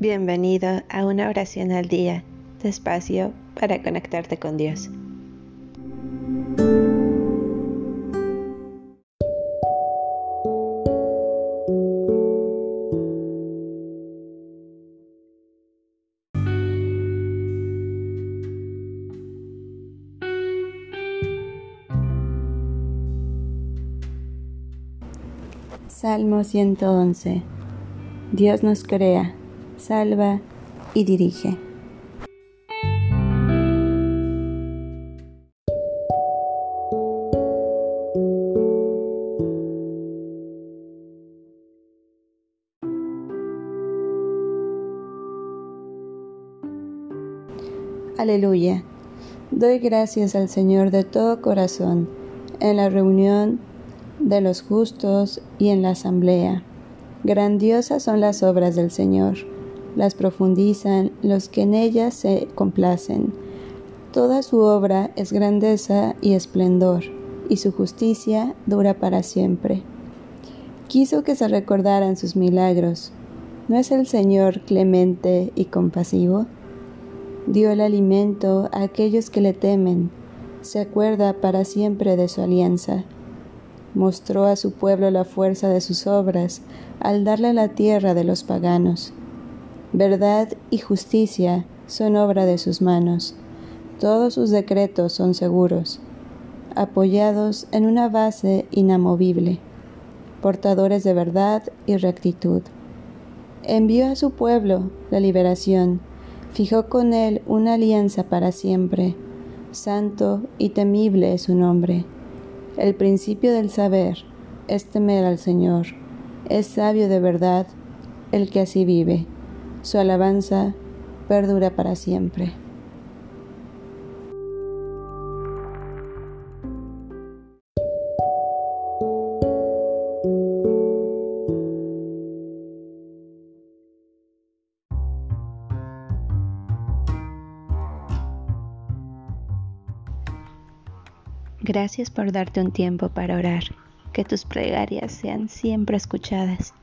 Bienvenido a una oración al día, despacio para conectarte con Dios. Salmo 111 Dios nos crea, salva y dirige. Aleluya. Doy gracias al Señor de todo corazón en la reunión de los justos y en la asamblea Grandiosas son las obras del Señor, las profundizan los que en ellas se complacen. Toda su obra es grandeza y esplendor, y su justicia dura para siempre. Quiso que se recordaran sus milagros. ¿No es el Señor clemente y compasivo? Dio el alimento a aquellos que le temen, se acuerda para siempre de su alianza mostró a su pueblo la fuerza de sus obras al darle la tierra de los paganos. Verdad y justicia son obra de sus manos. Todos sus decretos son seguros, apoyados en una base inamovible, portadores de verdad y rectitud. Envió a su pueblo la liberación, fijó con él una alianza para siempre. Santo y temible es su nombre. El principio del saber es temer al Señor. Es sabio de verdad el que así vive. Su alabanza perdura para siempre. Gracias por darte un tiempo para orar. Que tus plegarias sean siempre escuchadas.